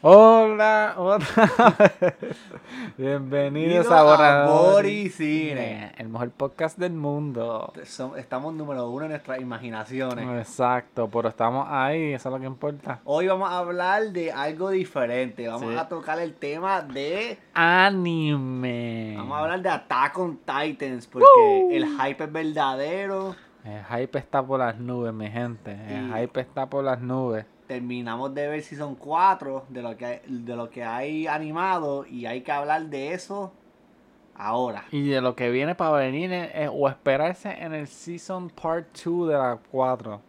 Hola, vez. Bienvenidos a Borrador Boricine. el mejor podcast del mundo. Estamos número uno en nuestras imaginaciones. Exacto, pero estamos ahí, eso es lo que importa. Hoy vamos a hablar de algo diferente. Vamos Sí. a tocar el tema de. Anime. Vamos a hablar de Attack on Titans. Porque el hype es verdadero. El hype está por las nubes, mi gente. El Y- hype está por las nubes. Terminamos de ver Season 4 de lo que hay, de lo que hay animado. Y hay que hablar de eso ahora. Y de lo que viene para venir o esperarse en el Season Part 2 de la 4.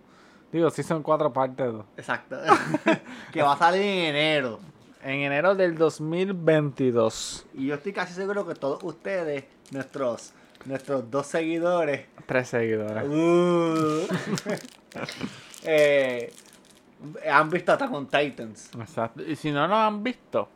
Digo, Season 4 parte 2. Exacto. que va a salir en enero. En enero del 2022. Y yo estoy casi seguro que todos ustedes, nuestros, nuestros dos seguidores, Tres seguidores. Uh. Eh, han visto Attack on Titans. Exacto. Y si no lo han visto,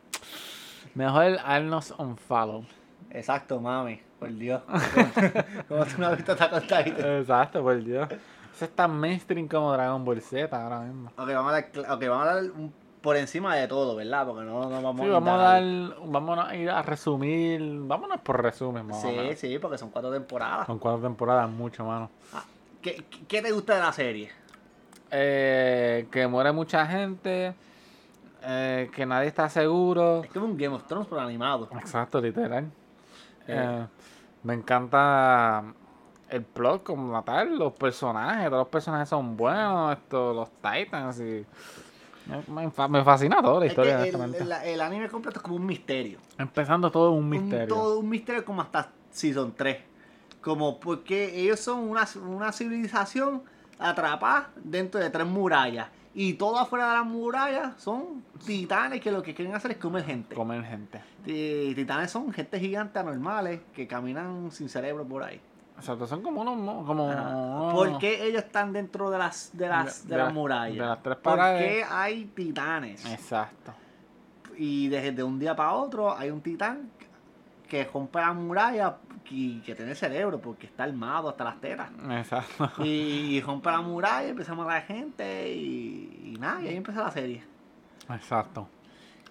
mejor darnos un follow. Exacto, mami. Por Dios. ¿Cómo tú no has visto Attack on Titans? Exacto, por Dios. Eso es tan mainstream como Dragon Ball Z ahora mismo. Ok, vamos a dar, cl- ok, vamos a un- por encima de todo, ¿verdad? Porque no, no vamos Sí, a vamos a dar, vamos a ir a resumir, vámonos por resumen, más Sí, sí, porque son cuatro temporadas. Son cuatro temporadas, mucho, mano. Ah, ¿Qué, qué- qué te gusta de la serie? Eh, que muere mucha gente, eh, que nadie está seguro. Es como un Game of Thrones pero animado. Exacto, literal. Eh. Eh, me encanta el plot como tal, los personajes, todos los personajes son buenos, esto, los Titans y me, me fa- me fascina toda la Es que historia, el, el- el anime completo es como un misterio. Empezando todo un Un- misterio. todo un misterio como hasta Season 3. Como porque ellos son una, una civilización atrapada dentro de tres murallas. Y todo afuera de las murallas son titanes que lo que quieren hacer es comer gente. Comer gente. Ti- Titanes son gente gigante anormales que caminan sin cerebro por ahí. Exacto, son como unos, mo- como ¿Por qué ellos están dentro de las, de las, de De las las- murallas? de las tres ¿Por paredes? qué hay titanes? Exacto. y desde de un día para otro hay un titán que rompe la muralla y que tiene cerebro porque está armado hasta las tetas. Exacto. Y, rompe la muralla, empieza a matar gente y, y nada, y ahí empieza la serie. Exacto.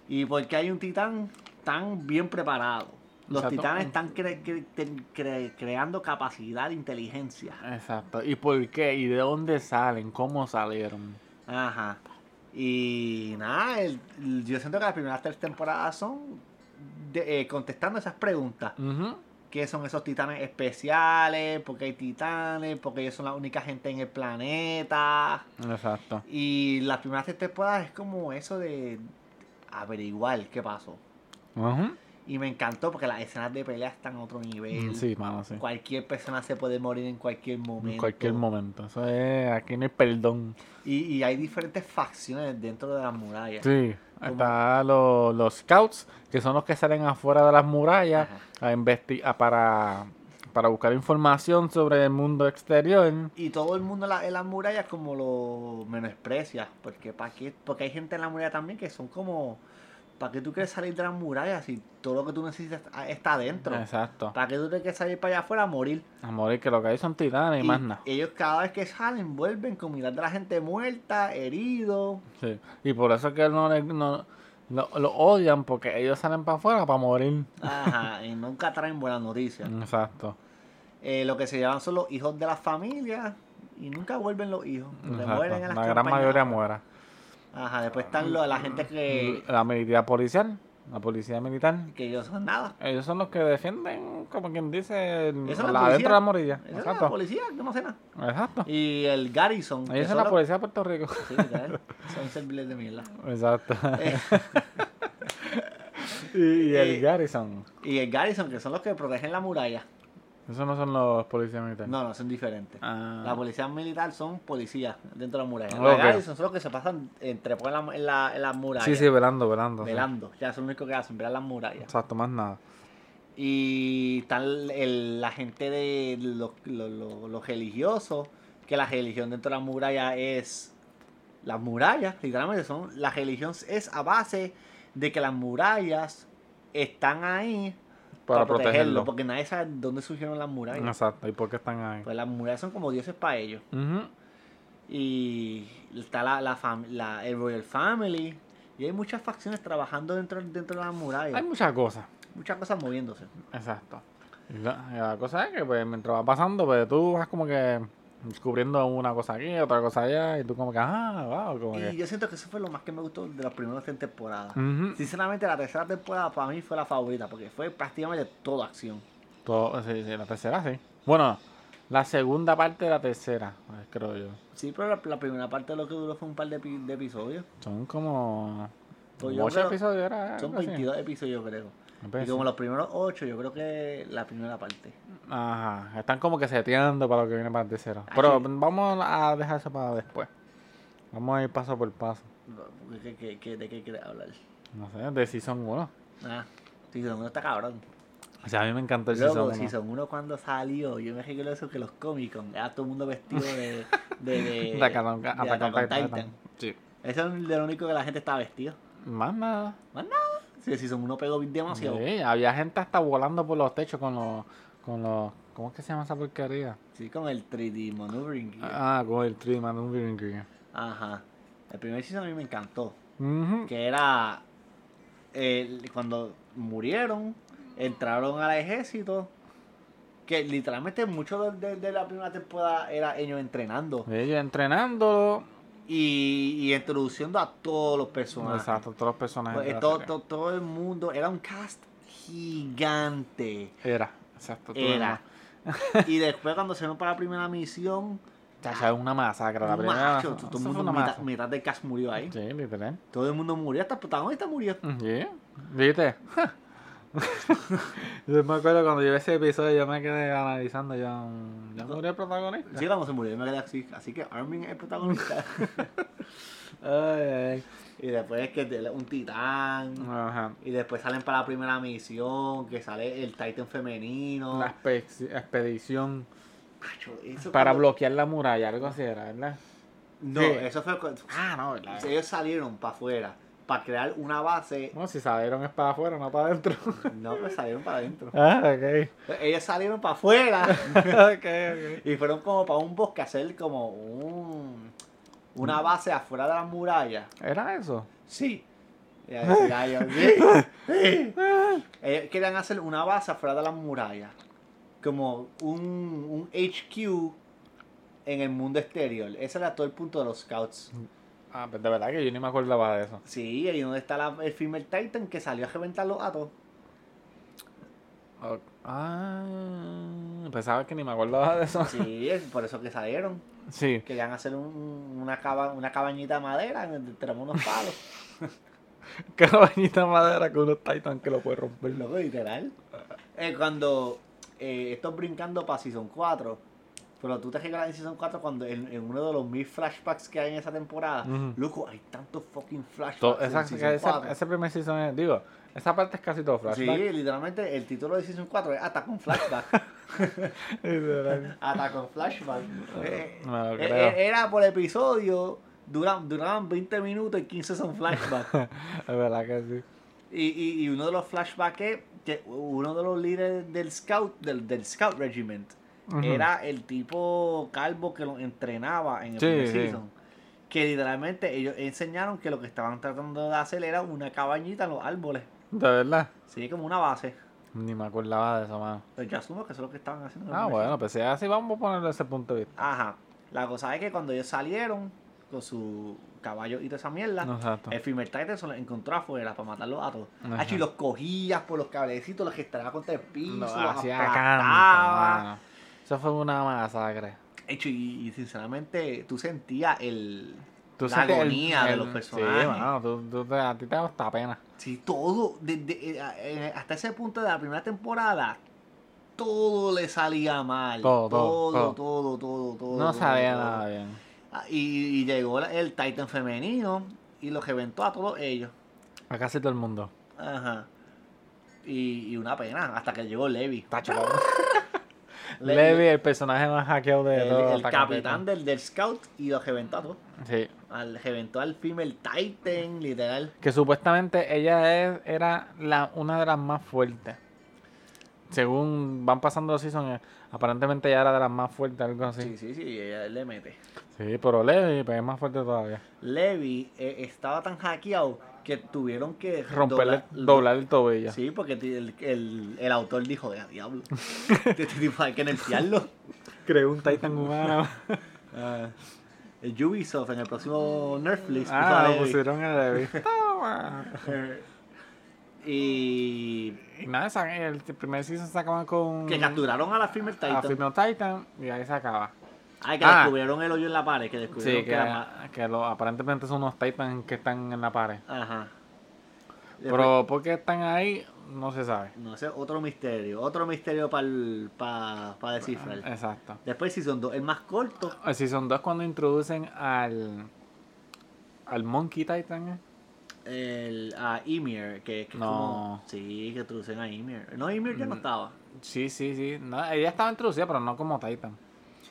Y porque hay un titán tan bien preparado. Los Exacto. titanes están cre- cre- cre- creando capacidad de inteligencia. Exacto. ¿Y por qué? ¿Y de dónde salen? ¿Cómo salieron? Ajá. Y nada, el- el- yo siento que las primeras tres temporadas son de- eh, contestando esas preguntas. Ujú. Qué son esos titanes especiales, porque hay titanes, porque ellos son la única gente en el planeta. Exacto. Y las primeras tres temporadas es como eso de averiguar qué pasó. Ujú. Y me encantó porque las escenas de pelea están a otro nivel. Sí, mano, sí. Cualquier persona se puede morir en cualquier momento. En cualquier momento. Eso es, aquí no hay perdón. Y, y hay diferentes facciones dentro de las murallas. Sí. Como- Está los, los scouts, que son los que salen afuera de las murallas Ajá. a investigar para, para buscar información sobre el mundo exterior. Y todo el mundo en la- en las murallas como lo menosprecia. Porque, ¿pa qué? porque hay gente en la muralla también que son como... ¿Para qué tú quieres salir de las murallas si todo lo que tú necesitas está adentro? Exacto. ¿Para qué tú tienes que salir para allá afuera a morir? A morir, que lo que hay son titanes y, más nada. ellos cada vez que salen vuelven con mirar de la gente muerta, herido. Sí. Y por eso es que no, le- no lo, lo odian, porque ellos salen para afuera para morir. Ajá, y nunca traen buenas noticias. Exacto. Eh, lo que se llaman son los hijos de la familia y nunca vuelven los hijos. Exacto. mueren en las La gran mayoría muera. Ajá, después están los- la gente que, La militar policial, la policía militar, que ellos son nada. ellos son los que defienden, como quien dice, la la, policía. dentro de la morilla. Es la Exacto. policía, que no sé nada. Exacto. Y el Garrison. Ellos son la policía de Puerto Rico. Sí, son serviles de mierda. Exacto. Eh, y, y el Eh, Garrison. y el Garrison, que son los que protegen la muralla. Esos no son los policías militares. No, no, son diferentes. Ah. La policía militar son policías dentro de la muralla. Ok. Los Garrison son los que se pasan entre en la, en la, en las murallas. Sí, sí, velando, velando. sí. Velando. Ya son los únicos que hacen, velar las murallas. Exacto, más nada. Y están el- la gente de los, los- los- los religiosos, que la religión dentro de la muralla es las murallas, literalmente son, la religión es a base de que las murallas están ahí Para, protegerlo. porque nadie sabe dónde surgieron las murallas. Exacto. ¿Y por qué están ahí? Pues las murallas son como dioses para ellos. Y está la, la, la- el Royal Family, Y hay muchas facciones trabajando dentro, dentro de la muralla. Hay muchas cosas. Muchas cosas moviéndose. Exacto. Y la, y la cosa es que pues, mientras va pasando, pues tú vas como que descubriendo una cosa aquí, otra cosa allá, y tú como que, ah, wow, como Y que... yo siento que eso fue lo más que me gustó de las primeras temporadas. Ujú. Sinceramente, la tercera temporada para mí fue la favorita, porque fue prácticamente toda acción. Todo, sí, sí, la tercera sí. Bueno, la segunda parte de la tercera, pues, creo yo. Sí, pero la, la primera parte de lo que duró fue un par de, epi- de episodios. Son como... Pues creo- episodios, era Son algo así. 22 episodios, creo. Y como los primeros 8, yo creo que la primera parte. Ajá, están como que seteando para lo que viene para el tercero. Ah, Pero vamos a dejar eso para después. Vamos a ir paso por paso. ¿qué- qué- qué- ¿De qué quieres hablar? No sé, de Season 1. Ah, Season 1 está cabrón. O sea, a mí me encantó el Luego, Season 1. Season 1 cuando salió, yo me recuerdo eso que los Comic Con, era todo el mundo vestido de... De, de, De Attack on- de Titan. Sí. Eso es de lo único que la gente estaba vestido. Más nada. Más nada. Sí, el Season 1 pegó demasiado. Sí, había gente hasta volando por los techos con los... Con los ¿Cómo es que se llama esa porquería? Sí, con el 3D Maneuvering. Gear. Ah, con el 3 Maneuvering Gear. Ajá. El primer season a mí me encantó. Que era el- cuando murieron, entraron al ejército. Que literalmente mucho de, de- de la primera temporada era ellos entrenando Ellos entrenando. Y, y introduciendo a todos los personajes. Exacto, todos los personajes. Pues, todo, todo, todo el mundo, era un cast gigante. Era, exacto. todo Era. y después cuando se fueron para la primera misión, Chacha, es una masacre. La primera. macho, todo el mundo, una mitad, mitad del cast murió ahí. Sí, literal. Todo el mundo murió, hasta el protagonista murió. Sí, ¿viste? yo me acuerdo cuando yo vi ese episodio, yo me quedé analizando, yo, ¿ya murió el protagonista? Sí, cuando se murió, me quedé así. Así que Armin es el protagonista. Ay, ay, y después es que un titán. Ajá. Y después salen para la primera misión, que sale el Titan femenino. La expedición eso para cuando- bloquear la muralla, algo así era, ¿verdad? No, Sí. eso fue Ah, no, ¿verdad? Ellos salieron para afuera, para crear una base. No, si salieron es para afuera, no para adentro. No, pues salieron para adentro. ah, ok. Ellos salieron para afuera ok, ok. y fueron como para un bosque hacer como un, una base afuera de la muralla. ¿Era eso? Sí. Ellos querían hacer una base afuera de la muralla. Como un, un HQ en el mundo exterior. Ese era todo el punto de los scouts. Ah, pues de verdad que yo ni me acordaba de eso. Sí, ahí donde está la- el Female Titan que salió a reventarlos a todos. Ok. Ah, pensaba que ni me acordaba de eso. Sí, es por eso que salieron. Sí. Querían hacer un- una, caba- una cabañita de madera en donde tenemos unos palos. Cabañita de madera con unos titans que lo puede romper. Loco, literal. Eh, cuando eh, estoy brincando para Season 4, pero tú te regalas en Season 4 cuando en, en uno de los mil flashbacks que hay en esa temporada, loco, hay tantos fucking flashbacks To- en esa- Season ese, 4. ese primer season es, digo, esa parte es casi todo Sí, flashback. literalmente el título de Season 4 es Hasta con flashback. Hasta con flashback. Eh, era por episodio, duran, duraban 20 minutos y 15 son flashbacks. Es verdad que sí. Y, y, y uno de los flashbacks es que uno de los líderes del scout, del, del scout regiment, Era el tipo calvo que lo entrenaba en el Sí, primer sí. season. Que literalmente ellos enseñaron que lo que estaban tratando de hacer era una cabañita en los árboles. De verdad. Sí, como una base. Ni me acordaba de eso, mano. Pues yo asumo que eso es lo que estaban haciendo. Ah, primer bueno, pues si es así, vamos a ponerle ese punto de vista. Ajá. La cosa es que cuando ellos salieron con su caballo y toda esa mierda, Exacto. el Female Titan se los encontró afuera para matarlos a todos. Hacho, y los cogías por los cablecitos, los que estaban contra el piso, Lo los hacía aplastaba. Eso fue una masacre. Hecho, y, y sinceramente tú sentías el, Tú la el- agonía de los personajes. Sí, mano, tú, tú te- a ti te da hasta pena. Sí, todo, desde, eh, eh, hasta ese punto de la primera temporada, todo le salía mal. Todo, todo, todo, todo, todo, todo. No todo, sabía nada bien. Ah, Y, y llegó el Titan femenino y los reventó a todos ellos. A casi todo el mundo. Ajá. Y, y una pena, hasta que llegó Levi. Tacho, Levi, el personaje más hackeado de el, todo. el capitán del, del scout y los reventó. Sí. Al, reventó al female Titan, literal. Que supuestamente ella es, era la, una de las más fuertes. Según van pasando los seasons, eh, aparentemente ella era de las más fuertes, algo así. Sí, sí, sí, ella le mete. Sí, pero Levi pues, es más fuerte todavía. Levi eh, estaba tan hackeado que tuvieron que Romperle, doblar- doblar el tobillo. Sí, porque el, el, el autor dijo, "Vea, diablo, este tipo hay que nerfearlo. Creó un Titan humano. Ah, el Ubisoft en el próximo Nerflix ah, lo pusieron a Levi. Toma. Y Y nada, el primer season se acaba con. que capturaron a la Female A Titan. Female Titan y ahí se acaba. Ay, que Ah. descubrieron el hoyo en la pared, que descubrieron Sí, que, que, la que lo- aparentemente son unos Titans que están en la pared. Ajá. Pero ¿por qué están ahí? No se sabe. No sé, otro misterio. Otro misterio para pa, pa descifrar. Exacto. Después Season 2, el más corto. El Season 2 cuando introducen al. Al Monkey Titan, ¿eh? El, a Ymir, que, que es No. como... Sí, que introducen a Ymir. No, Ymir ya no Mm. estaba. Sí, sí, sí. No, ella estaba introducida, pero no como Titan.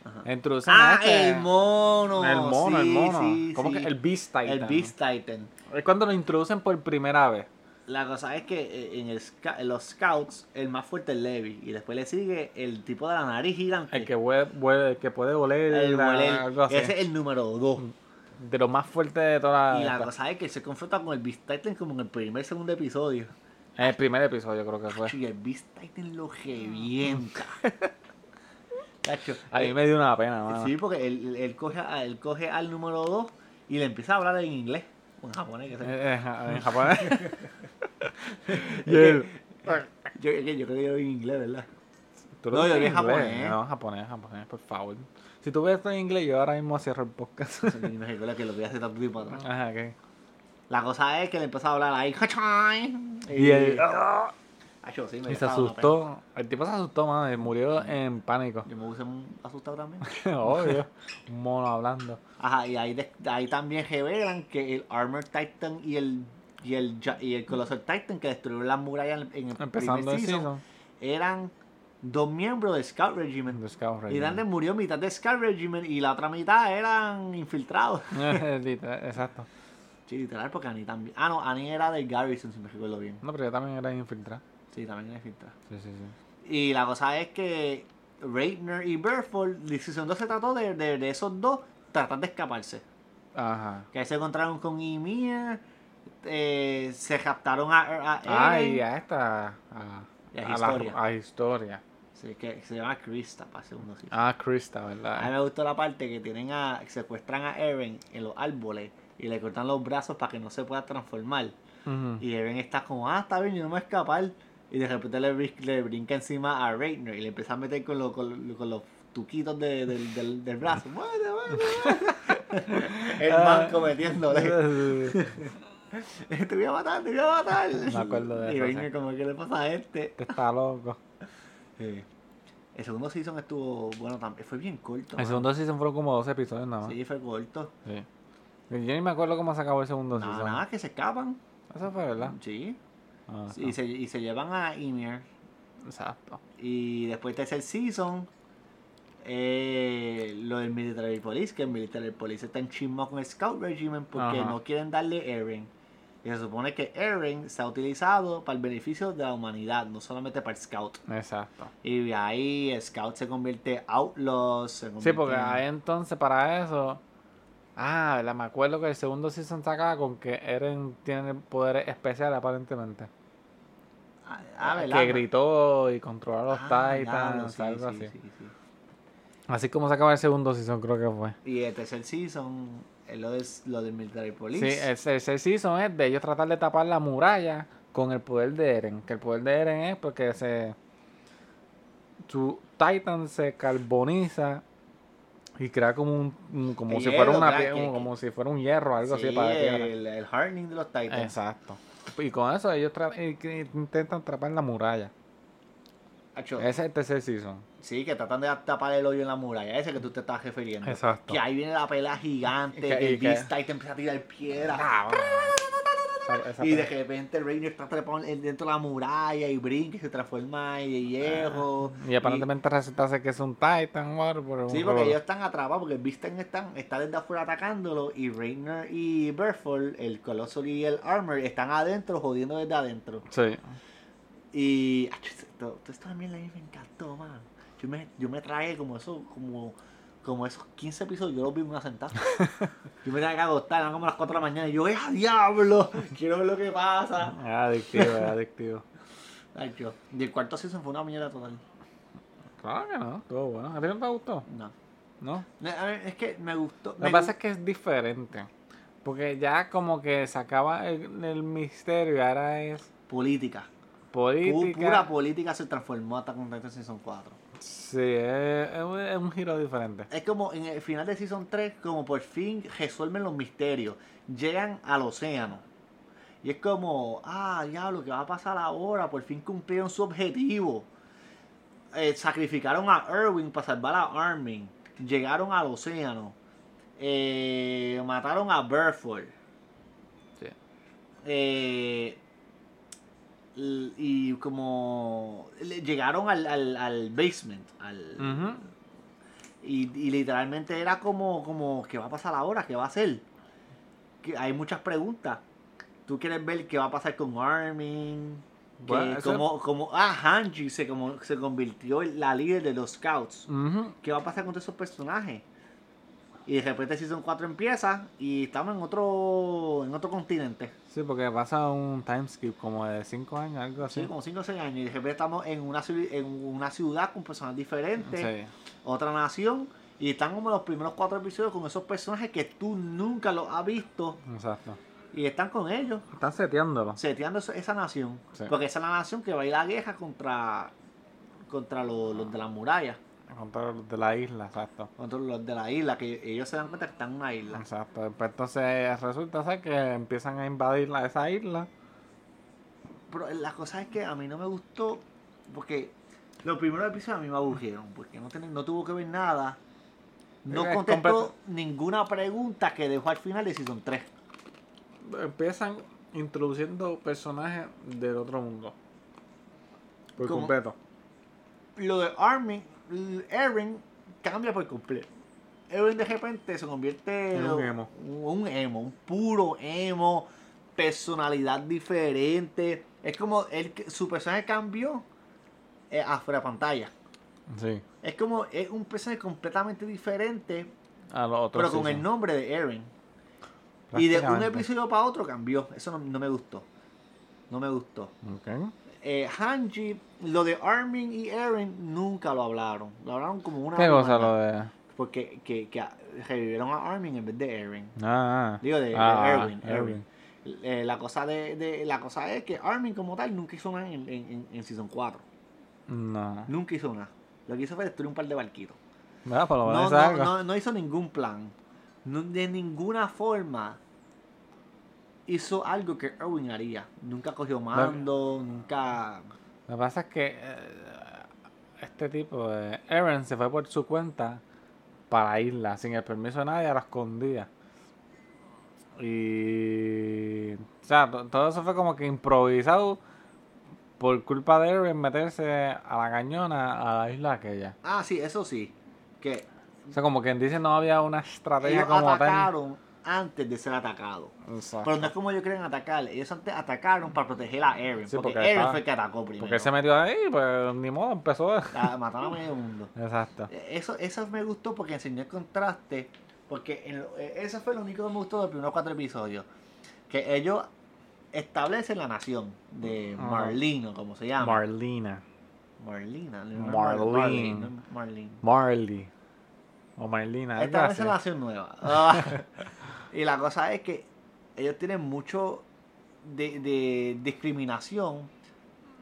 Ajá. Introducen Ah, este- el mono. El mono, el mono. sí, ¿Cómo sí. que el Beast Titan? El Beast Titan. Es cuando lo introducen por primera vez. La cosa es que eh, en, el sca- en los scouts el más fuerte es Levi y después le sigue el tipo de la nariz gigante. El que, huele, huele- el que puede oler. El la- huele- algo así. ese es el número 2. De lo más fuerte de toda Y la esta- cosa es que se confronta con el Beast Titan como en el primer segundo episodio. En el primer episodio creo que fue. Y el Beast Titan lo revienta. Cacho, A mí eh, me dio una pena, mano. Sí, porque él, él coge, a- él coge al número 2 y le empieza a hablar en inglés. O en japonés, que sé. Eh, en japonés. y Yo, yo creo que yo vi en inglés, ¿verdad? ¿tú No, yo vi en japonés. No, japonés, japonés, por favor. Si tú ves esto en inglés, yo ahora mismo cierro el podcast. Me recuerda que lo vi hace tanto tiempo atrás. Ajá, ok. La cosa es que le empezó a hablar ahí. Y él Acho, sí, me y se asustó. El tipo se asustó, mano, murió en pánico. Yo me puse asustado también. Obvio. Un mono hablando. Ajá, y ahí, de- ahí también revelan que el Armor Titan y el y el, y el Colossal Titan que destruyeron las murallas en el Empezando primer season, season. eran dos miembros del Scout Regiment. Scout Y. Dante murió mitad de Scout Regiment y la otra mitad eran infiltrados. Exacto. Sí, literal, porque Annie también. Ah, no, Annie era del Garrison, si me recuerdo bien. No, pero yo también era infiltrado. Sí, también era infiltrado. Sí, sí, sí. Y la cosa es que Reitner y Berthold, Season 2 se trató de, de, de esos dos tratar de escaparse. Ajá. Que ahí se encontraron con Ymir, eh, se captaron a, a Ah, Eren. y a esta. A, Y a a la- Historia. a historia. Sí, que se llama Krista para segundo season. Ah, Krista, A mí ¿verdad? me gustó la parte que tienen a secuestran a Eren en los árboles y le cortan los brazos para que no se pueda transformar. Y Eren está como, ah, está bien, yo no me voy a escapar. Y de repente le, le brinca encima a Reitner y le empieza a meter con, lo- con, lo- con los tuquitos de- del, del, del brazo. El Ah. manco metiéndole. te voy a matar, te voy a matar. Me acuerdo de y eso, Reitner sí. como, ¿qué le pasa a este? Este está loco. Sí. El segundo season estuvo, bueno, también fue bien corto. El segundo season fueron como 12 episodios nada más. Sí, fue corto. Sí. Yo ni me acuerdo cómo se acabó el segundo Nada, season. nada, que se escapan. Eso fue, ¿verdad? Sí. Ah, Y, se, y se llevan a Ymir. Exacto. Y después tercer season, eh, lo del Military Police, que el Military Police está en chismo con el Scout Regiment porque Ajá. no quieren darle Eren. Y se supone que Eren se ha utilizado para el beneficio de la humanidad, no solamente para el Scout. Exacto. Y de ahí el Scout se convierte Outlaws. se Sí, porque en- ahí entonces para eso. Ah, ¿verdad? me acuerdo que el segundo season se acaba con que Eren tiene poderes especiales aparentemente. Ah, ah, ¿verdad? que gritó y controló a los Ah, Titans, sí, algo sí, así. sí, sí. Así como se acaba el segundo season, creo que fue. Y el tercer season es lo, de, lo del Military Sí, Police. ese, ese season es de ellos tratar de tapar la muralla con el poder de Eren. Que el poder de Eren es porque se. Su Titan se carboniza y crea como un. un- como si fuera una que- un- como si fuera un hierro, algo Sí, así para el, el hardening de los Titans. Exacto. Y con eso ellos intentan atrapar la muralla. Acho, Ese es el tercer season. Sí, que tratan de tapar el hoyo en la muralla, ese que tú te estás refiriendo. Exacto. Que ahí viene la pelea gigante, que- que y el Beast Titan empieza a tirar piedras. Ah, Esa- Y de repente Rainer está trepado en- dentro de la muralla y brinca y se transforma en de hierro. Y aparentemente resulta ser que es un Titan, o algo, Sí, porque robot. ellos están atrapados, porque Titan están, está desde afuera atacándolo y Rainer y Berthold, el Colossal y el Armor, están adentro, jodiendo desde adentro. Sí. Y esto, esto también a mí me encantó, man. Yo me, yo me tragué como eso, como como esos 15 episodios, yo los vi en una sentada. yo me tenía que acostar, eran como las 4 de la mañana, y yo, ¡eh, diablo! Quiero ver lo que pasa. Es adictivo, es adictivo. Ay, yo. Y el cuarto season fue una mierda total. Claro que no, estuvo bueno. ¿A ti no te gustó? No. ¿No? A ver, Es que me gustó. Lo que pasa es que es diferente. Porque ya como que se acaba el, el misterio, y ahora es Política. Política. Pura política se transformó hasta con Season 4. Sí, es, es un- giro diferente. Es como en el final de Season 3, como por fin resuelven los misterios. Llegan al océano. Y es como, ah, diablo, ¿qué va a pasar ahora? Por fin cumplieron su objetivo. Eh, sacrificaron a Erwin para salvar a Armin. Llegaron al océano. Eh, mataron a Burford. Sí. Eh, y como le- llegaron al, al, al basement. Al, y, y literalmente era como, como, ¿qué va a pasar ahora? ¿Qué va a hacer? Que hay muchas preguntas. Tú quieres ver qué va a pasar con Armin. Que Bueno, como, como, ah, Hanji se, como, se convirtió en la líder de los scouts. ¿Qué va a pasar con todos esos personajes? Y de repente Season 4 empieza y estamos en otro, en otro continente. Sí, porque pasa un time skip como de 5 años, algo así. Sí, como 5 o 6 años. Y de repente estamos en una, en una ciudad con personas diferentes. Sí. otra nación y están como los primeros cuatro episodios con esos personajes que tú nunca los has visto exacto. y están con ellos Están seteándolo. seteando esa- nación Sí. porque esa es la nación que va a ir a la guerra contra contra los, los de la muralla Control de la isla, exacto. contra los de la isla que ellos se dan cuenta que están en una isla Exacto. Pues entonces resulta ser que empiezan a invadir la, esa isla. pero la cosa es que a mí no me gustó porque los primeros episodios a mí me aburrieron porque no, ten- no tuvo que ver nada no Es contestó ninguna pregunta que dejó al final de Season 3 Empiezan introduciendo personajes del otro mundo. Por completo. lo de Armin, Eren cambia por completo. Eren de repente se convierte En un emo. un emo, un puro emo, personalidad diferente. Es como él, su personaje cambió eh, afuera de pantalla. Sí. Es como es un personaje completamente diferente, A los otros. pero con el nombre de Eren. Y de un episodio para otro cambió. Eso no, no me gustó. No me gustó. Ok. Eh, Hanji, lo de Armin y Eren nunca lo hablaron. Lo hablaron como una ¿Qué cosa lo de.? Porque que, que revivieron a Armin en vez de Eren. Ah, ah. Digo, de, de Ah, Erwin, Erwin. Erwin. Eh, la, cosa de, de- la cosa es que Armin como tal nunca hizo nada en, en, en- en Season 4. No. Nunca hizo nada. Lo que hizo fue destruir un par de barquitos. Lo No, no, no, no hizo ningún plan. De ninguna forma hizo algo que Erwin haría. Nunca cogió mando, nunca... Lo que pasa es que eh, este tipo, de Aaron, se fue por su cuenta para la isla, sin el permiso de nadie, a la escondida. Y. O sea, to- todo eso fue como que improvisado por culpa de Aaron meterse a la cañona a la isla aquella. Ah, sí, eso sí. Que O sea, como quien dice, no había una estrategia ellos como tal. atacaron antes de ser atacados. Exacto. Pero no es como ellos quieren atacar. Ellos antes atacaron para proteger a Eren. Sí, porque, porque Eren fue el que atacó primero. Porque se metió ahí, pues ni modo, empezó. A matar a medio mundo. Exacto. Eso, eso me gustó porque enseñó el contraste. Porque en lo- eh, eso fue lo único que me gustó de los primeros cuatro episodios. Que ellos establecen la nación de. Marlino, como se llama. Marlina. es Marlene. Marlene. Marley. O Marlena. algo Establece la nación nueva. Y la cosa es que ellos tienen mucho de, de discriminación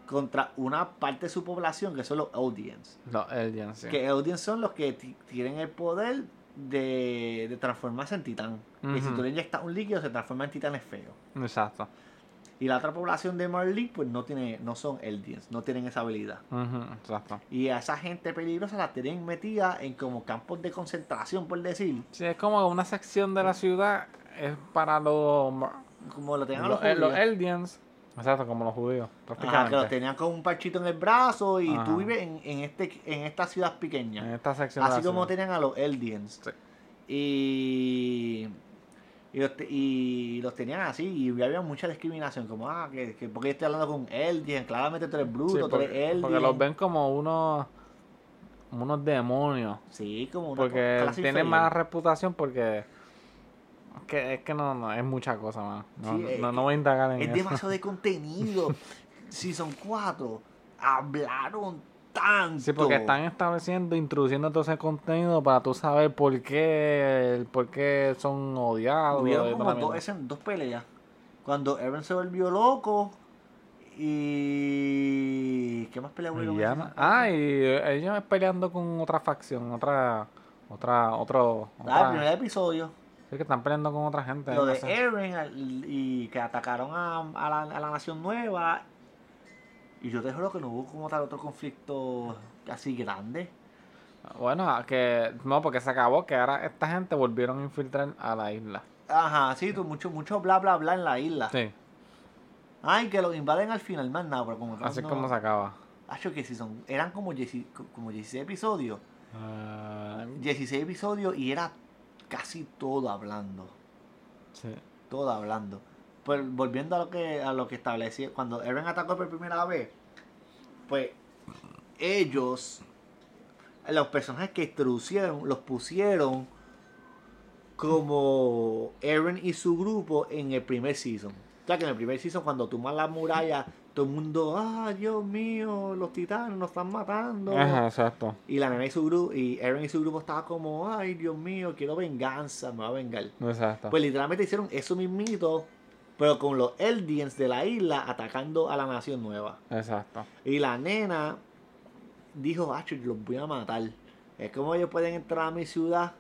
contra una parte de su población que son los audience. Los aliens, sí. Que audience son los que ti- tienen el poder de, de transformarse en titán. Y si tú le inyectas un líquido se transforma en titanes feos. Exacto. Y la otra población de Marley pues no tiene, no son audience, no tienen esa habilidad. Exacto. Y a esa gente peligrosa la tienen metida en como campos de concentración, por decir. Sí, es como una sección de la ciudad es para los, Como lo tenían los, los, eh, los judíos. aliens. Exacto, como los judíos. Ajá, que los tenían con un parchito en el brazo y Ajá. tú vives en, en, este, en esta ciudad en pequeña. esta sección de Así la como ciudad. tenían a los Eldians. Sí. Y, y, los, te- y los tenían así y había mucha discriminación. Como, ah, que, que porque estoy hablando con Eldian, claramente tú eres bruto, Sí, tú porque, eres Eldian. porque los ven como unos unos demonios. Sí, como una Porque tienen mala reputación porque... Es que, es que no, no, es mucha cosa, man. No, Sí, no, eh, no voy a indagar en Es eso. demasiado de contenido. Season 4. Hablaron tanto. Sí, porque están estableciendo, introduciendo todo ese contenido para tú saber por qué, por qué son odiados. Hubieron como dos, escen- dos peleas. Cuando Eren se volvió loco. Y. ¿Qué más peleas hubieron? Y ya en no- Season 4? Ah, y ellos peleando con otra facción, otra, otra, otro, Ah, otra- el primer episodio. sí que están peleando con otra gente. Lo de. Eren y que atacaron a, a la, a la Nación Nueva. Y yo te juro que no hubo como tal otro conflicto así grande. Bueno, que no, porque se acabó, que ahora esta gente volvieron a infiltrar a la isla. Ajá, sí, tú, mucho, mucho bla bla bla en la isla. Sí, Ay, que los invaden al final, más nada, pero como así es no- como se acaba. Acho, que si son, eran como, 10 como 16 episodios. Ah, 16 episodios y era casi todo hablando. sí. Todo hablando. Pues volviendo a lo que a lo que establecí, cuando Eren atacó por primera vez, pues ellos, los personajes que introducieron, los pusieron como Eren y su grupo en el primer season. O sea que en el primer season cuando tumbas la muralla, todo el mundo, ah, Dios mío, los titanes nos están matando. Ajá, exacto. Y la nena y su grupo, y Eren y su grupo estaba como, ay, Dios mío, quiero venganza, me va a vengar. Exacto. Pues literalmente hicieron eso mismito, pero con los Eldians de la isla atacando a la nación nueva. Exacto. Y la nena dijo, yo los voy a matar. Es como ellos pueden entrar a mi ciudad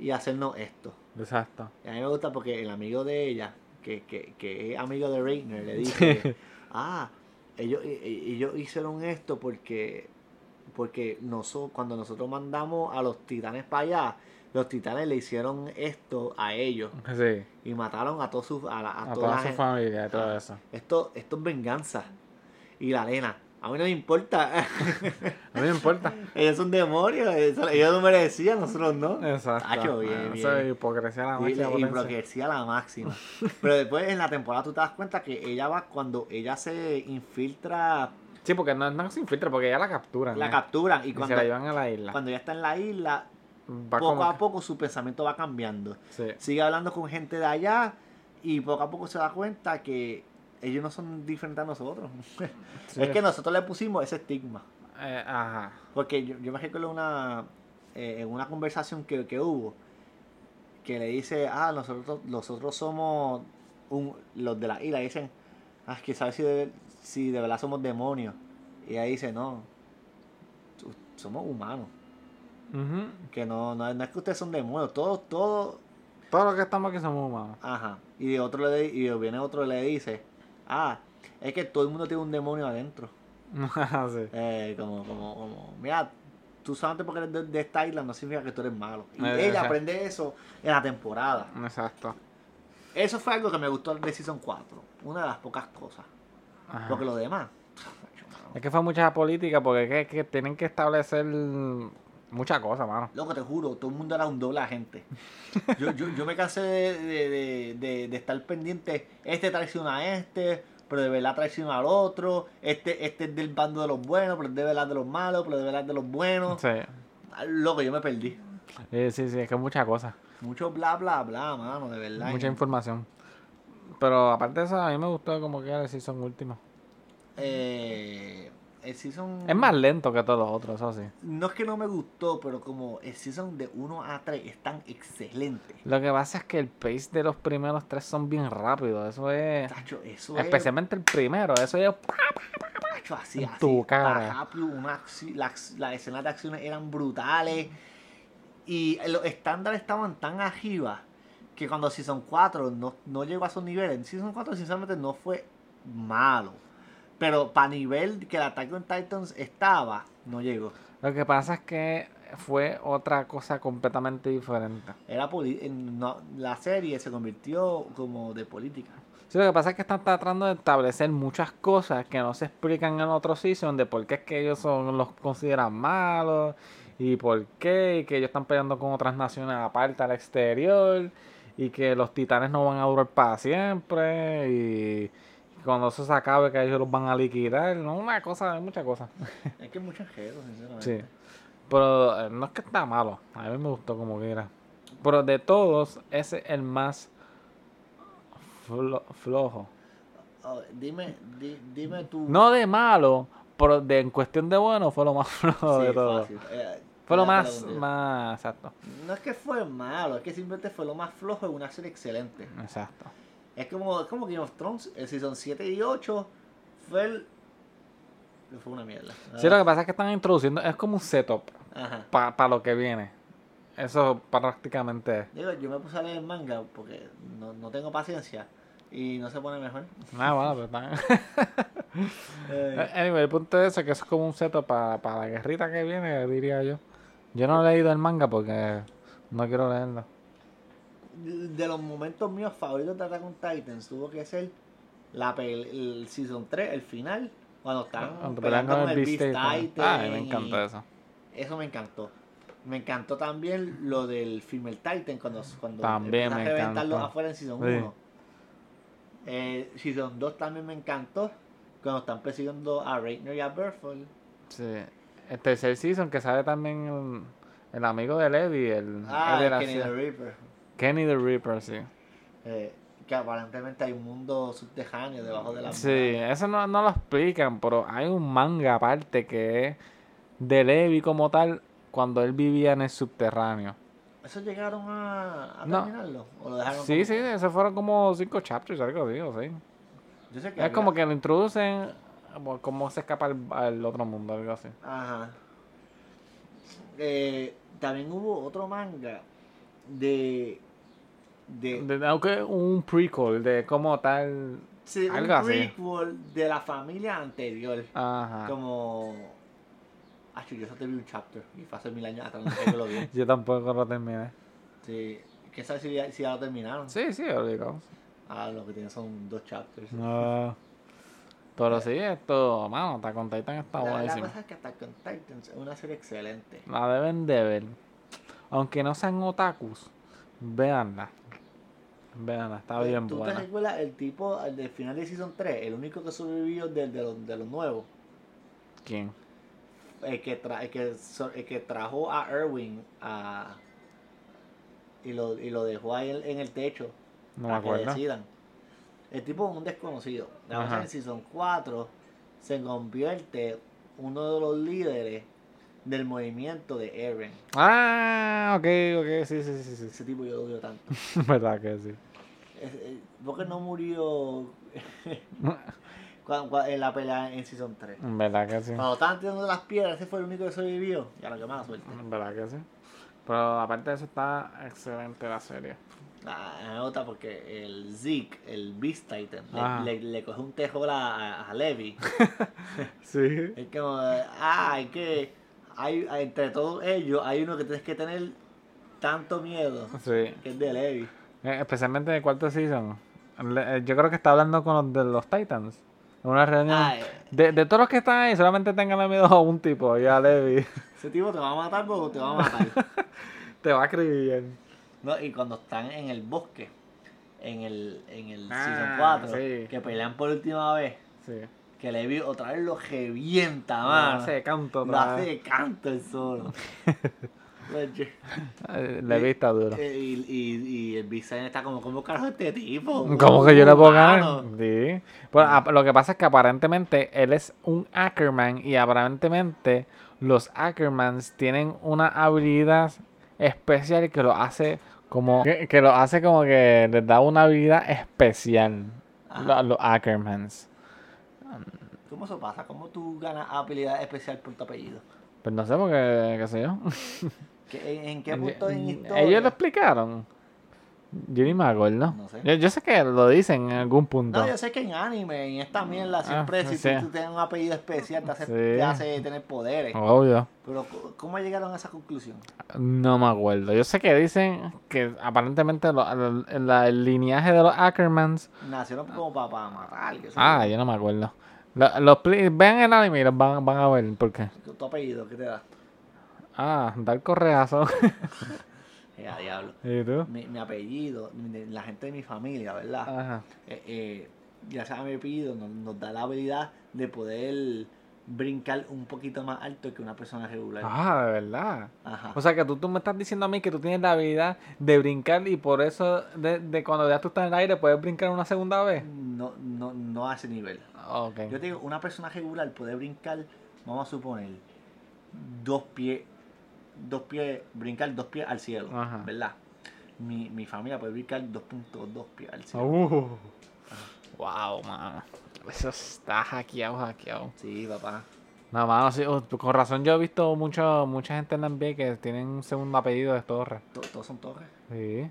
y hacernos esto. Exacto. Y a mí me gusta porque el amigo de ella, que, que, que es amigo de Reiner, le dice, ah, ellos, e- e- ellos hicieron esto porque, porque nosotros, cuando nosotros mandamos a los titanes para allá, los titanes le hicieron esto a ellos Sí. y mataron a todos sus, a, la- a A toda toda su gente. familia y todo eso. Esto, esto es venganza. Y la nena, a mí no me importa. A mí no me importa. ellos son demonios, ellos no merecían, nosotros no. Exacto. Hacho, bien, bien. Eso es hipocresía a la máxima y potencia. bloquearía la máxima. Pero después en la temporada tú te das cuenta que ella va cuando ella se infiltra, Sí, porque no, no se infiltra, porque ya la capturan. la ¿no? capturan y Y cuando, se la llevan a la isla. cuando ella está en la isla, Va poco como a poco su pensamiento va cambiando. Sí. Sigue hablando con gente de allá y poco a poco se da cuenta que ellos no son diferentes a nosotros. Sí. Es que nosotros le pusimos ese estigma. Eh, ajá. Porque yo, yo me recuerdo una, eh, en una conversación que, que hubo, que le dice, ah, nosotros, nosotros somos un, los de la isla. Dicen, ah, es que sabes si de, si de verdad somos demonios. Y ella dice, no, somos humanos. Que no, no, no es que ustedes son demonios, todos, todos, Todos los que estamos aquí somos humanos. ajá. Y de otro le, y viene otro y le dice, ah, es que todo el mundo tiene un demonio adentro. sí. Eh, como, como, como, mira, tú solamente porque eres de, de esta isla no significa que tú eres malo. Y Eh, ella aprende eso en la temporada. Exacto. Eso fue algo que me gustó de Season 4. Una de las pocas cosas. Ajá. Porque lo demás. Es que fue mucha política porque es que, que tienen que establecer muchas cosas, mano. Loco, te juro, todo el mundo era un doble agente. Yo, yo, yo me cansé de, de, de, estar pendiente. Este traiciona a este, pero de verdad traiciona al otro. Este, este es del bando de los buenos, pero de verdad de los malos, pero de verdad de los buenos. Sí. Loco, yo me perdí. Eh, sí, sí, es que muchas cosas. Mucho bla, bla, bla, mano, de verdad. Mucha información. Pero aparte de eso, a mí me gustó como que el season último. Eh, el season. Es más lento que todos los otros, eso sí. No es que no me gustó, pero como el season de 1 a 3 es tan excelente. Lo que pasa es que el pace de los primeros tres son bien rápidos. Eso es. Tacho, eso Especialmente el primero. Eso es. Tacho, así, en tu cara. rápido, una acci- las, las escenas de acciones eran brutales. Y los estándares estaban tan arriba que cuando Season 4 no, no llegó a esos niveles. Season 4 sinceramente no fue malo. Pero para nivel que el Attack on Titans estaba, no llegó. Lo que pasa es que fue otra cosa completamente diferente. Era en- no, la serie se convirtió como de política. Sí, lo que pasa es que están tratando de establecer muchas cosas que no se explican en otro season de por qué es que ellos son los consideran malos y por qué, y que ellos están peleando con otras naciones aparte al exterior y que los titanes no van a durar para siempre y cuando eso se acabe que ellos los van a liquidar, no una cosa, muchas cosas. Es que es mucho enredo, sinceramente. Sí. Pero eh, no es que está malo. A mí me gustó como que era. Pero de todos, ese es el más flo- flojo. Oh, dime, di- dime tú. No de malo, pero de, en cuestión de bueno fue lo más flojo Sí, de todo. fácil. Eh, Fue lo más, más exacto. No es que fue malo, es que simplemente fue lo más flojo de una serie excelente. Exacto. Es como, es como Game of Thrones, el Season 7 y 8 fue el... Fue una mierda. Sí, lo que pasa es que están introduciendo, es como un setup Ajá. para lo que viene. Eso prácticamente. Digo, yo me puse a leer el manga porque no, no tengo paciencia y no se pone mejor. Ah, bueno, pero están... Eh, Anyway, el punto es ese, que eso es como un setup para la guerrita que viene, diría yo. Yo no he leído el manga porque no quiero leerlo. de los momentos míos favoritos de Attack on Titans tuvo que ser la el Season 3, el final, cuando estaban Cuando peleando pelean con el Beast Titan. Titan. Ah, me encanta eso. Eso me encantó. Me encantó también lo del Female Titan cuando, cuando También me a reventarlos encantó. afuera en Season Sí. 1. Eh, season 2 también me encantó cuando están persiguiendo a Reigner y a Berthold. Sí. El tercer season que sale también el, el amigo de Levi, el, Ah, el de la Kenny the. Reaper. Kenny the Reaper, sí. Eh, que aparentemente hay un mundo subterráneo debajo de la Sí, muralla. eso no, no lo explican, pero hay un manga aparte que es de Levi como tal cuando él vivía en el subterráneo. ¿Eso llegaron a, a No. terminarlo? ¿O lo dejaron Sí, como- sí, esos fueron como cinco chapters, algo así, o sí. Yo sé que Es había- como que lo introducen, cómo se escapa al, al otro mundo, algo así. Ajá. Eh, también hubo otro manga de... de De- aunque un prequel de como tal. sí, un algo así. prequel de la familia anterior. Ajá. Como... Ah, yo solo te vi un chapter y fue hace mil años atrás, no sé que lo vi. Yo tampoco lo terminé. Sí, que sabes si, ya- si ya lo terminaron. Sí, sí, lo digo. Ah, lo que tienen son dos chapters. No. Pero sí, esto, mano, Attack on Titan está La, la cosa es que Attack on Titans es una serie excelente. La deben de ver. Aunque no sean otakus, véanla. Véanla, está bien ¿Tú te buena. recuerdas el tipo el del final de Season 3? El único que sobrevivió del de, los, de los nuevos. ¿Quién? El que, tra el, que el que trajo a Erwin a, y, lo, y lo dejó ahí en, en el techo. No me para que acuerdo. decidan. El tipo es un desconocido. La en Season 4 se convierte uno de los líderes del movimiento de Eren. Ah, ok, ok, sí, sí, sí, sí. Ese tipo yo lo odio tanto. Verdad que sí. Eh, ¿Por qué no murió cuando- cuando- en la pelea en Season 3? Verdad que sí. Cuando estaban tirando las piedras, ese fue el único que sobrevivió. Ya lo que más suerte. Verdad que sí. Pero aparte de eso está excelente la serie. Ah, me nota porque el Zeke, el Beast Titan, le, le, le coge un tejo a, a, Levi. Sí. es como, ah, hay que, hay, entre todos ellos, hay uno que tienes que tener tanto miedo, Sí. que es de Levi. Eh, Especialmente en el cuarto season. Le- eh, Yo creo que está hablando con los de los Titans. En una reunión. Ah, eh, De, de todos los que están ahí, solamente tengan miedo a un tipo, y a Levi. ese tipo te va a matar porque te va a matar. Te va a escribir. No, y cuando están en el bosque, en el, en el Ah, Season 4, sí. que pelean por última vez, Sí. que Levi otra vez lo revienta, Lo mano. hace canto Lo hace de canto el solo. Eh, Levi está duro. Eh, y, y, y el Sign está como, ¿cómo carajo este tipo? ¿Cómo que yo le puedo ganar? Sí. Pero, ap- lo que pasa es que aparentemente él es un Ackerman y aparentemente los Ackermans tienen una habilidad especial que lo hace como que, que lo hace como que les da una habilidad especial a los Ackermans. ¿Cómo eso pasa? ¿Cómo tú ganas habilidad especial por tu apellido? Pues no sé porque qué sé yo. ¿Qué- en, en qué punto en historia? Ellos lo explicaron. Yo ni me acuerdo. No sé. Yo, yo sé que lo dicen en algún punto. No, yo sé que en anime, en esta mierda, siempre Ah, si sí. tú, tú tienes un apellido especial te hace, Sí. te hace tener poderes. Obvio. Pero ¿cómo- ¿cómo llegaron a esa conclusión? No me acuerdo. Yo sé que dicen que aparentemente lo- el, lineaje de los Ackermans. Nacieron como para, matar. qué sé Ah, yo no me acuerdo. Lo- los pli- vean el anime y los van, van a ver por qué. ¿Tu apellido qué te da? Ah, dar correazo. Eh, a diablo. ¿Y tú? Mi, mi apellido, la gente de mi familia, ¿verdad? Ajá. eh, eh, gracias a mi apellido nos, nos da la habilidad de poder brincar un poquito más alto que una persona regular. Ah, de verdad. Ajá. O sea que tú, tú me estás diciendo a mí que tú tienes la habilidad de brincar y por eso de, de cuando ya tú estás en el aire puedes brincar una segunda vez. No, no, no a ese nivel. Ok. Yo te digo, una persona regular puede brincar, vamos a suponer, dos pies, dos pies, brincar dos pies al cielo, Ajá. ¿verdad? Mi, mi familia puede brincar 2.2 pies al cielo. Uh. Wow, mano. Eso está hackeado, hackeado. Sí, papá. No, mano, sí, oh, con razón yo he visto mucho, mucha gente en la NBA que tienen un segundo apellido de Torres. To- Todos son torres. Sí.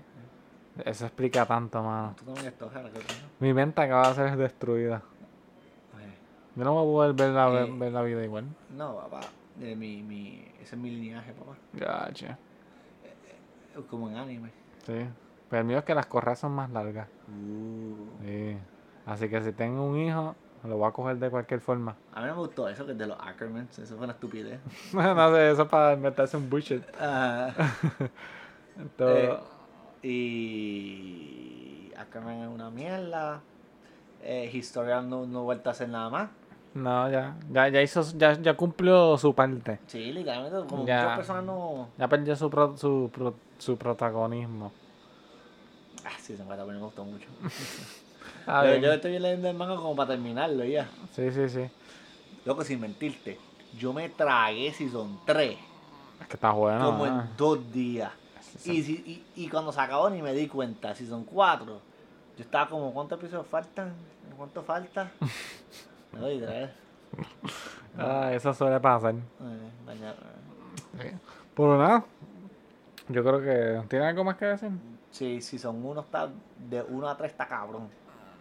Eso explica tanto, mano. Tú también eres torre, ahora que lo pienso. Mi mente acaba de ser destruida. Pues, Yo no voy a poder ver la, Eh. ver la vida igual. No, papá. Eh, mi, mi, ese es mi linaje, papá. Gacha. Como en anime. Sí. Pero el mío es que las correas son más largas. Uh. Sí. Así que si tengo un hijo, lo voy a coger de cualquier forma. A mí no me gustó eso, que es de los Ackerman. Eso fue una estupidez. no sé, eso es para inventarse un bullshit. Todo- Eh, y Ackerman es una mierda. Eh, Historia no, no vuelta a hacer nada más. No, ya, ya, ya hizo, ya, ya cumplió su parte. Sí, literalmente, como Ya. muchas personas no. Ya perdió su, pro- su, pro- su protagonismo. Ah, sí, se me también me gustó mucho. Ah, yo, estoy leyendo el manga como para terminarlo ya. Sí, sí, sí. Loco, sin mentirte, yo me tragué Season 3 Es que está bueno. como en dos días. Sí, Y, si- y, y cuando se acabó ni me di cuenta, Season 4, yo estaba como, ¿cuántos episodios faltan? ¿Cuánto falta? Me tres. Ah, eso suele pasar. Eh. Pero nada. Yo creo que. ¿Tiene algo más que decir? Sí, Season 1 está, de 1 a 3 está cabrón.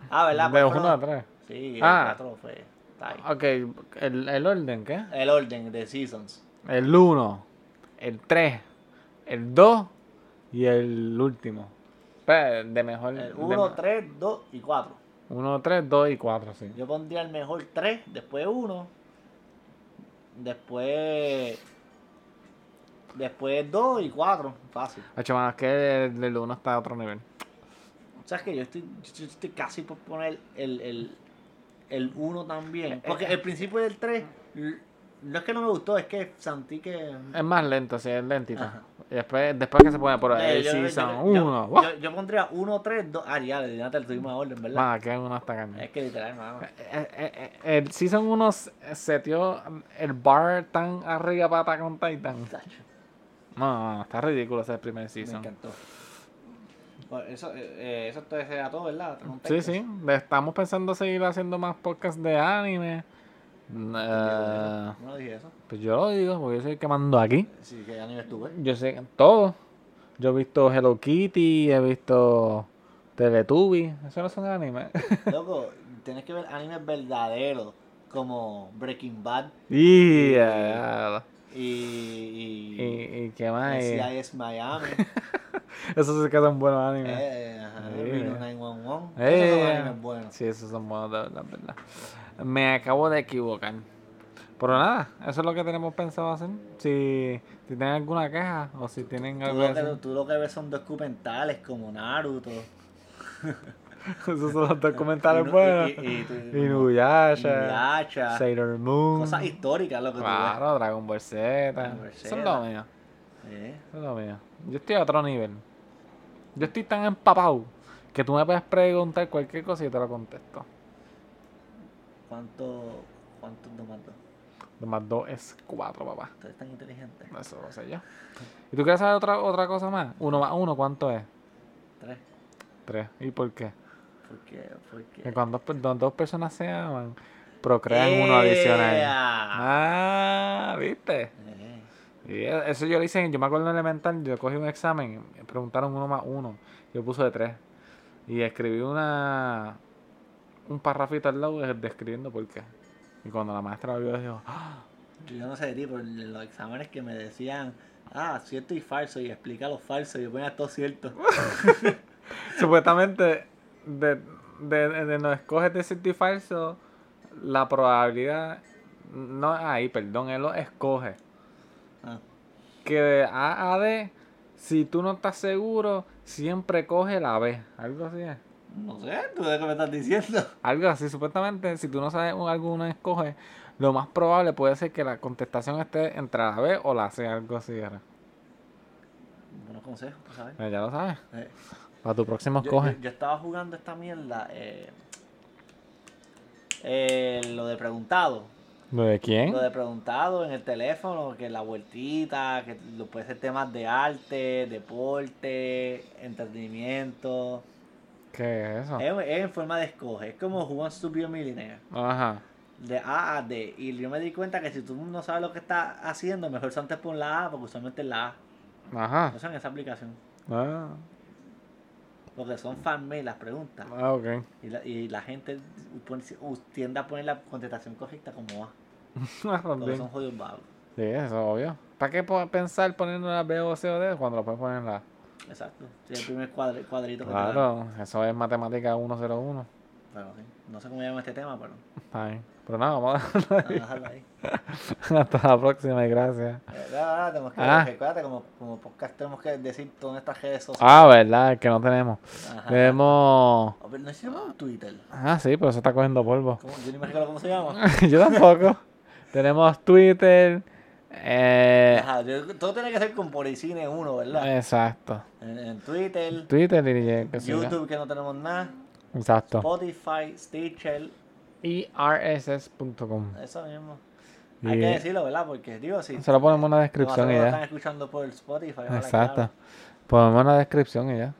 Ah, ¿verdad? De 1 a 3. Sí, el Ah. 4 fue, está ahí. Ok, el, el orden, ¿qué? El orden de Seasons. El 1, el 3, el 2 y el último. De mejor. El 1, 3, 2 y 4. 1, 3, 2 y 4, sí. Yo pondría el mejor 3, después 1, después después 2 y 4, fácil. Mano, es que el, el 1 está a otro nivel. ¿Sabes que Yo estoy, yo estoy casi por poner el, el, el 1 también. Porque el principio del 3, no es que no me gustó, es que sentí que... Es más lento, sí, es lentito. Ajá. Y después, después que se pone por ahí, yo- yo- Season yo- 1. Yo, yo, yo pondría 1, 3, 2. Ah, ya, ya te tuvimos a orden, ¿verdad? Mano, que uno está cañón. Es que literal, mano. Eh, eh, eh, El Season 1 setió el bar tan arriba para Attack on Titan. No, no, no, está ridículo ese primer Me season. encantó. Bueno, eso, eh, eh, eso te desea todo, ¿verdad? Sí, sí. Estamos pensando seguir haciendo más podcasts de anime. Eh, No no dije eso. pues yo lo digo, porque yo soy el que mando aquí. Sí, que anime estuve. Yo sé todo. Yo he visto Hello Kitty, he visto Teletubby. Eso no son anime. Loco, tienes que ver animes verdaderos como Breaking Bad y, ya, y, y, y, y qué más. Y- NCIS Miami, Esos sí que son buenos animes. eh, ajá, Sí. Reno 911. Eh, Esos son animes buenos. Sí, esos son buenos, de verdad. Me acabo de equivocar. Pero nada, eso es lo que tenemos pensado hacer. Si, si tienen alguna queja o si tienen algo tú lo que ves son documentales como Naruto. Esos son los documentales Y buenos. y- y- y- Inuyasha, Inuyasha, Sailor Moon. Cosas históricas lo que tú Claro, Dragon Ball Z. Dragon Ball Eso es Z. lo mío. ves. Eh, Eso es lo mío. Yo estoy a otro nivel. Yo estoy tan empapado que tú me puedes preguntar cualquier cosa y yo te lo contesto. ¿Cuánto, ¿Cuántos de más dos? Lo más dos es cuatro, papá. Tú eres tan inteligente. Eso lo sé yo. ¿Y tú quieres saber otra, otra cosa más? Uno más uno, ¿cuánto es? Tres. Tres. ¿Y por qué? Porque, porque... Que cuando dos, per- dos- dos personas se aman, procrean uno adicional. Ah, ¿viste? Eh, Y e- eso yo lo hice, yo me acuerdo en elemental, yo cogí un examen, me preguntaron uno más uno, yo puse de tres. Y escribí una un parrafito al lado de- describiendo por qué. Y cuando la maestra lo vio, dijo, "Ah". Yo no sé de ti, pero en los exámenes que me decían, ah, cierto y falso, y explica lo falso, y yo ponía todo cierto. supuestamente de, de, de no escoges de cierto y falso, la probabilidad, no ahí, perdón, él lo escoge. Ah, Que de A a D, si tú no estás seguro, siempre coge la B. Algo así es. No sé, tú de qué me estás diciendo. Algo así, supuestamente, si tú no sabes un- alguno escoge, lo más probable puede ser que la contestación esté entre la B o la C, algo así era. Buenos consejos, ¿sabes? Eh, Ya lo sabes. Eh, Para tu próximo escoge. yo- yo estaba jugando esta mierda. Eh, eh, lo de preguntado. ¿Lo de quién? Lo de preguntado en el teléfono, que la vueltita, que puede ser temas de arte, deporte, entretenimiento. ¿Qué es eso? Es, es en forma de escoge. Es como Who Wants to be a Millionaire. Ajá. De A a D. Y yo me di cuenta que si tú no sabes lo que estás haciendo, mejor antes pon la A, porque usualmente es la A. Ajá. En esa aplicación. Ah, Porque son fan-mail las preguntas. ah, ok. Y la, y la gente pone- tiende a poner la contestación correcta como A. Porque También. son jodidos vagos. Sí, eso es obvio. ¿Para qué pensar poniendo la B o C o D cuando lo puedes poner en la A? Exacto. Sí, el primer cuadri- cuadrito que te Claro, eso es matemática 101. dan. Pero sí. No sé cómo llama este tema, pero Está bien. Pero nada, vamos a vamos a dejarlo ahí. Hasta la próxima y gracias. Eh, ya, ya, tenemos que, Ah. recuérdate, como, como podcast tenemos que decir todas nuestras redes sociales. Ah, verdad, que no tenemos. Ajá. Tenemos. Ver, no hicimos un Twitter. Ah, sí, pero eso está cogiendo polvo. ¿Cómo? Yo ni me recuerdo cómo se llama. Yo tampoco. tenemos Twitter. Eh, Ajá, yo- todo tiene que ser con Policine 1, ¿verdad? exacto. En, en Twitter, Twitter yo. YouTube que no tenemos nada, Exacto. Spotify, Stitcher, Y rss.com. eso mismo. Y- Hay que decirlo, ¿verdad? Porque digo, si Se lo ponemos en la nosotros descripción y ya. están escuchando por Spotify, Exacto. claro. Ponemos en la descripción y ya.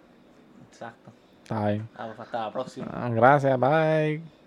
Exacto. Está bien. Ah, pues hasta la próxima. Ah, Gracias, bye.